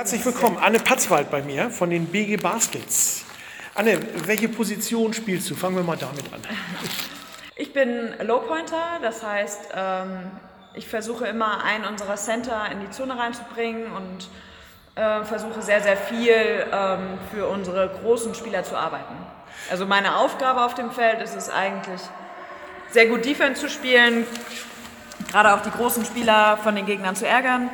Herzlich willkommen, Anne Patzwald bei mir von den BG Baskets. Anne, welche Position spielst du? Fangen wir mal damit an. Ich bin Low Pointer, das heißt, ähm, ich versuche immer einen unserer Center in die Zone reinzubringen und äh, versuche sehr, sehr viel ähm, für unsere großen Spieler zu arbeiten. Also meine Aufgabe auf dem Feld ist es eigentlich, sehr gut Defense zu spielen, gerade auch die großen Spieler von den Gegnern zu ärgern,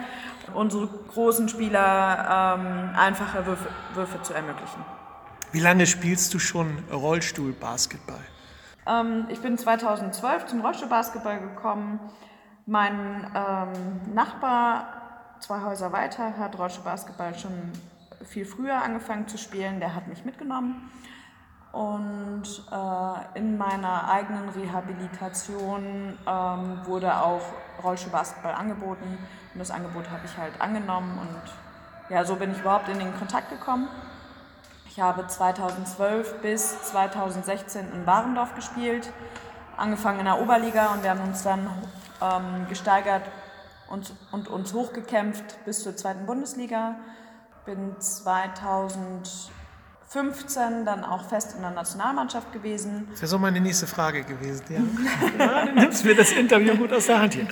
unsere großen Spieler ähm, einfache Würfe, Würfe, zu ermöglichen. Wie lange spielst du schon Rollstuhl-Basketball? Ähm, ich bin 2012 zum Rollstuhl-Basketball gekommen. Mein ähm, Nachbar, zwei Häuser weiter, hat Rollstuhl-Basketball schon viel früher angefangen zu spielen. Der hat mich mitgenommen. Und äh, in meiner eigenen Rehabilitation ähm, wurde auch Rollstuhlbasketball angeboten. Und das Angebot habe ich halt angenommen. Und ja, so bin ich überhaupt in den Kontakt gekommen. Ich habe 2012 bis 2016 in Warendorf gespielt, angefangen in der Oberliga und wir haben uns dann ähm, gesteigert und, und uns hochgekämpft bis zur zweiten Bundesliga. Bin 2000 15 dann auch fest in der Nationalmannschaft gewesen. Das wäre so meine nächste Frage gewesen. Ja. ja du nimmst mir das Interview gut aus der Hand hier.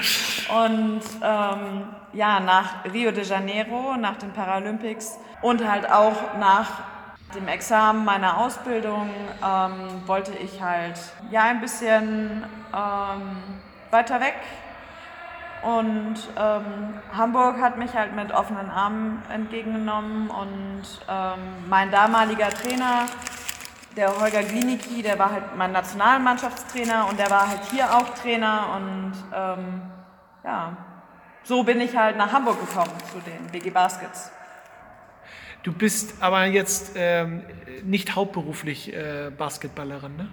Und ähm, ja, nach Rio de Janeiro, nach den Paralympics und halt auch nach dem Examen meiner Ausbildung ähm, wollte ich halt ja ein bisschen ähm, weiter weg und ähm, Hamburg hat mich halt mit offenen Armen entgegengenommen und ähm, mein damaliger Trainer, der Holger Glinicki, der war halt mein Nationalmannschaftstrainer und der war halt hier auch Trainer und ähm, ja, so bin ich halt nach Hamburg gekommen zu den BG Baskets. Du bist aber jetzt ähm, nicht hauptberuflich äh, Basketballerin, ne?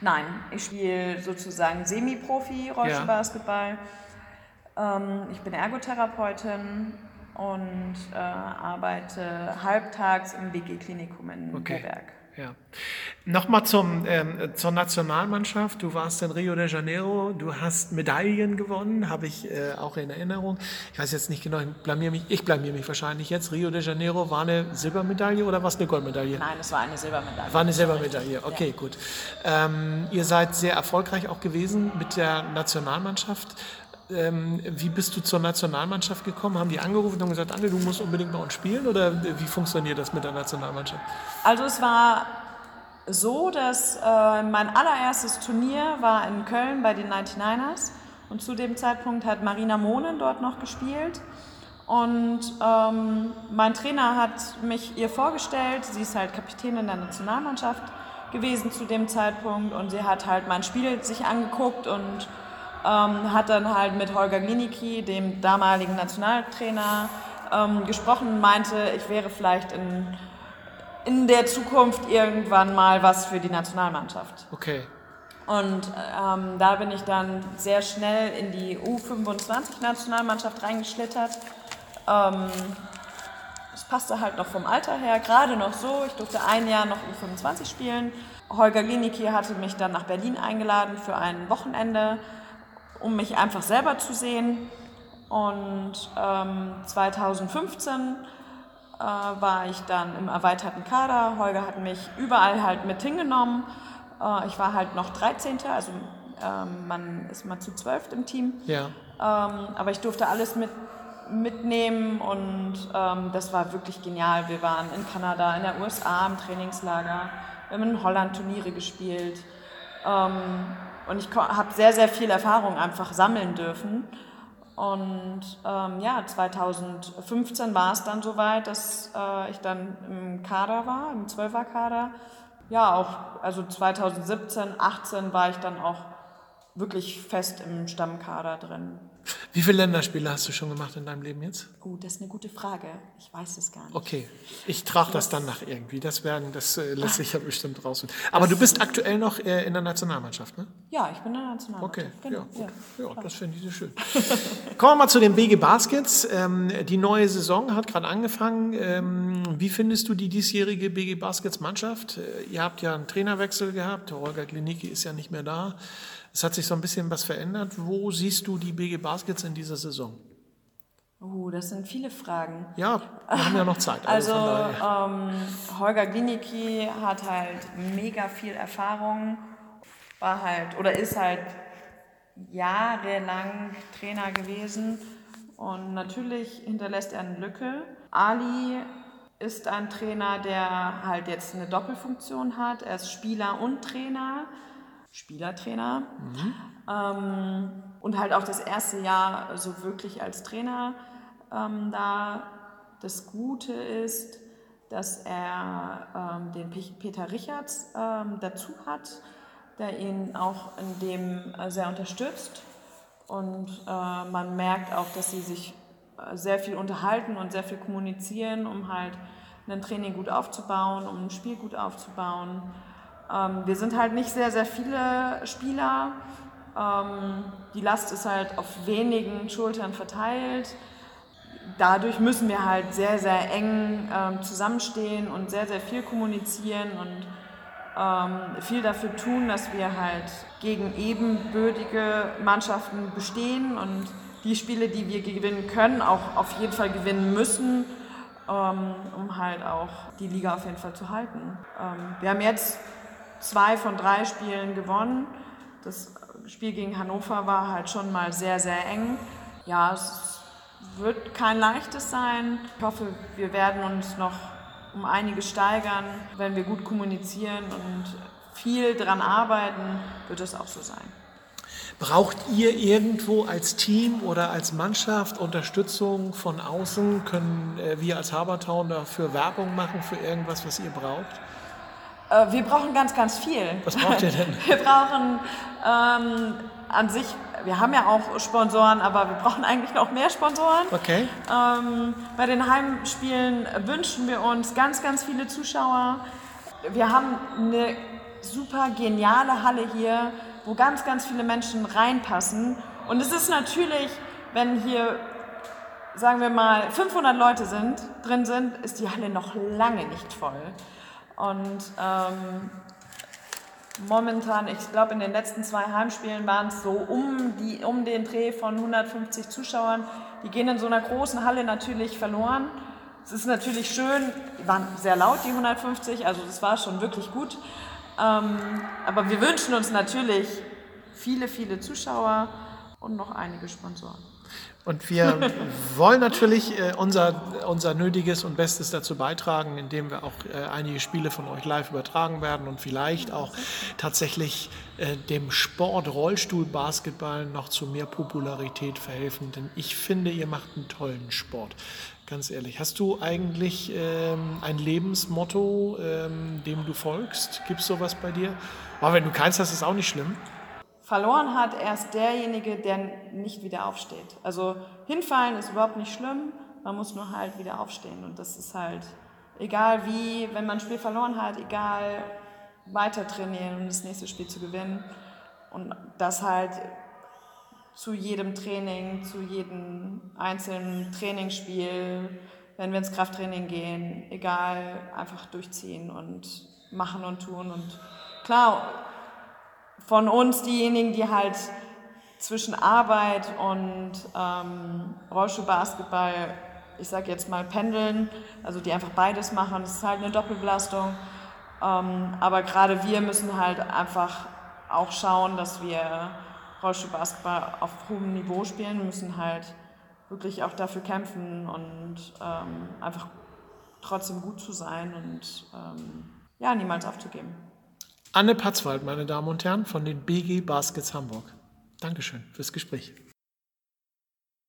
Nein, ich spiele sozusagen Semi-Profi Rollstuhlbasketball. Ja. Ähm, ich bin Ergotherapeutin und äh, arbeite halbtags im BG-Klinikum in okay. Ja. Nochmal zum, ähm, zur Nationalmannschaft. Du warst in Rio de Janeiro, du hast Medaillen gewonnen, habe ich äh, auch in Erinnerung. Ich weiß jetzt nicht genau, ich blamier mich, ich blamier mich wahrscheinlich jetzt. Rio de Janeiro war eine Silbermedaille oder war es eine Goldmedaille? Nein, es war eine Silbermedaille. War eine Silbermedaille, okay, ja. gut. Ähm, ihr seid sehr erfolgreich auch gewesen mit der Nationalmannschaft. Ähm, wie bist du zur Nationalmannschaft gekommen? Haben die angerufen und gesagt, Anne, du musst unbedingt bei uns spielen? Oder wie funktioniert das mit der Nationalmannschaft? Also es war so, dass äh, mein allererstes Turnier war in Köln bei den 99ers. Und zu dem Zeitpunkt hat Marina Mohnen dort noch gespielt. Und ähm, mein Trainer hat mich ihr vorgestellt. Sie ist halt Kapitänin der Nationalmannschaft gewesen zu dem Zeitpunkt. Und sie hat halt mein Spiel sich angeguckt und ähm, hat dann halt mit Holger Glinicki, dem damaligen Nationaltrainer, ähm, gesprochen, meinte, ich wäre vielleicht in, in der Zukunft irgendwann mal was für die Nationalmannschaft. Okay. Und ähm, da bin ich dann sehr schnell in die U25-Nationalmannschaft reingeschlittert. Ähm, es passte halt noch vom Alter her, gerade noch so. Ich durfte ein Jahr noch U25 spielen. Holger Glinicki hatte mich dann nach Berlin eingeladen für ein Wochenende um mich einfach selber zu sehen. Und ähm, 2015 äh, war ich dann im erweiterten Kader. Holger hat mich überall halt mit hingenommen. Äh, ich war halt noch 13. Also ähm, man ist mal zu 12 im Team. Ja. Ähm, aber ich durfte alles mit, mitnehmen und ähm, das war wirklich genial. Wir waren in Kanada, in der USA im Trainingslager. Wir haben in Holland Turniere gespielt. Ähm, und ich habe sehr, sehr viel Erfahrung einfach sammeln dürfen. Und ähm, ja, 2015 war es dann soweit, dass äh, ich dann im Kader war, im Zwölferkader. Ja, auch, also 2017, 18 war ich dann auch wirklich fest im Stammkader drin. Wie viele Länderspiele hast du schon gemacht in deinem Leben jetzt? Gut, oh, das ist eine gute Frage. Ich weiß es gar nicht. Okay, ich trage das dann nach irgendwie. Das, werden, das äh, lässt sich ja bestimmt raus. Aber du bist aktuell noch äh, in der Nationalmannschaft, ne? Ja, ich bin in der Nationalmannschaft. Okay, genau. ja, ja. ja das finde ich so schön. Kommen wir mal zu den BG Baskets. Ähm, die neue Saison hat gerade angefangen. Ähm, wie findest du die diesjährige BG Baskets Mannschaft? Äh, ihr habt ja einen Trainerwechsel gehabt. Holger Klinicki ist ja nicht mehr da. Es hat sich so ein bisschen was verändert. Wo siehst du die BG Baskets in dieser Saison? Uh, das sind viele Fragen. Ja, wir haben ja noch Zeit. Also, also ähm, Holger Glinicki hat halt mega viel Erfahrung, war halt oder ist halt jahrelang Trainer gewesen und natürlich hinterlässt er eine Lücke. Ali ist ein Trainer, der halt jetzt eine Doppelfunktion hat. Er ist Spieler und Trainer, Spielertrainer. Mhm. Ähm, und halt auch das erste Jahr so wirklich als Trainer ähm, da. Das Gute ist, dass er ähm, den Peter Richards ähm, dazu hat, der ihn auch in dem äh, sehr unterstützt. Und äh, man merkt auch, dass sie sich äh, sehr viel unterhalten und sehr viel kommunizieren, um halt ein Training gut aufzubauen, um ein Spiel gut aufzubauen. Ähm, wir sind halt nicht sehr, sehr viele Spieler. Ähm, die Last ist halt auf wenigen Schultern verteilt. Dadurch müssen wir halt sehr, sehr eng ähm, zusammenstehen und sehr, sehr viel kommunizieren und ähm, viel dafür tun, dass wir halt gegen ebenbürtige Mannschaften bestehen und die Spiele, die wir gewinnen können, auch auf jeden Fall gewinnen müssen, ähm, um halt auch die Liga auf jeden Fall zu halten. Ähm, wir haben jetzt zwei von drei Spielen gewonnen. Das Spiel gegen Hannover war halt schon mal sehr, sehr eng. Ja, es wird kein leichtes sein. Ich hoffe, wir werden uns noch um einiges steigern. Wenn wir gut kommunizieren und viel daran arbeiten, wird es auch so sein. Braucht ihr irgendwo als Team oder als Mannschaft Unterstützung von außen? Können äh, wir als Habertown dafür Werbung machen für irgendwas, was ihr braucht? Äh, wir brauchen ganz, ganz viel. Was braucht ihr denn? Wir brauchen ähm, an sich, wir haben ja auch Sponsoren, aber wir brauchen eigentlich noch mehr Sponsoren. Okay. Ähm, bei den Heimspielen wünschen wir uns ganz, ganz viele Zuschauer. Wir haben eine super geniale Halle hier, wo ganz, ganz viele Menschen reinpassen. Und es ist natürlich, wenn hier, sagen wir mal, 500 Leute sind, drin sind, ist die Halle noch lange nicht voll. Und ähm, momentan, ich glaube in den letzten zwei Heimspielen waren es so um, die, um den Dreh von 150 Zuschauern. Die gehen in so einer großen Halle natürlich verloren. Es ist natürlich schön, die waren sehr laut, die 150, also das war schon wirklich gut. Ähm, aber wir wünschen uns natürlich viele, viele Zuschauer und noch einige Sponsoren. Und wir wollen natürlich äh, unser, unser Nötiges und Bestes dazu beitragen, indem wir auch äh, einige Spiele von euch live übertragen werden und vielleicht auch tatsächlich äh, dem Sport Rollstuhlbasketball noch zu mehr Popularität verhelfen. Denn ich finde, ihr macht einen tollen Sport. Ganz ehrlich. Hast du eigentlich ähm, ein Lebensmotto, ähm, dem du folgst? Gibt es sowas bei dir? Aber wenn du keins hast, ist auch nicht schlimm. Verloren hat erst derjenige, der nicht wieder aufsteht. Also hinfallen ist überhaupt nicht schlimm, man muss nur halt wieder aufstehen. Und das ist halt, egal wie, wenn man ein Spiel verloren hat, egal, weiter trainieren, um das nächste Spiel zu gewinnen. Und das halt zu jedem Training, zu jedem einzelnen Trainingsspiel, wenn wir ins Krafttraining gehen, egal, einfach durchziehen und machen und tun. Und klar, von uns diejenigen, die halt zwischen Arbeit und ähm, Rollstuhlbasketball, ich sag jetzt mal pendeln, also die einfach beides machen, das ist halt eine Doppelbelastung. Ähm, aber gerade wir müssen halt einfach auch schauen, dass wir Rollstuhlbasketball auf hohem Niveau spielen, wir müssen halt wirklich auch dafür kämpfen und ähm, einfach trotzdem gut zu sein und ähm, ja, niemals aufzugeben. Anne Patzwald, meine Damen und Herren, von den BG Baskets Hamburg. Dankeschön fürs Gespräch.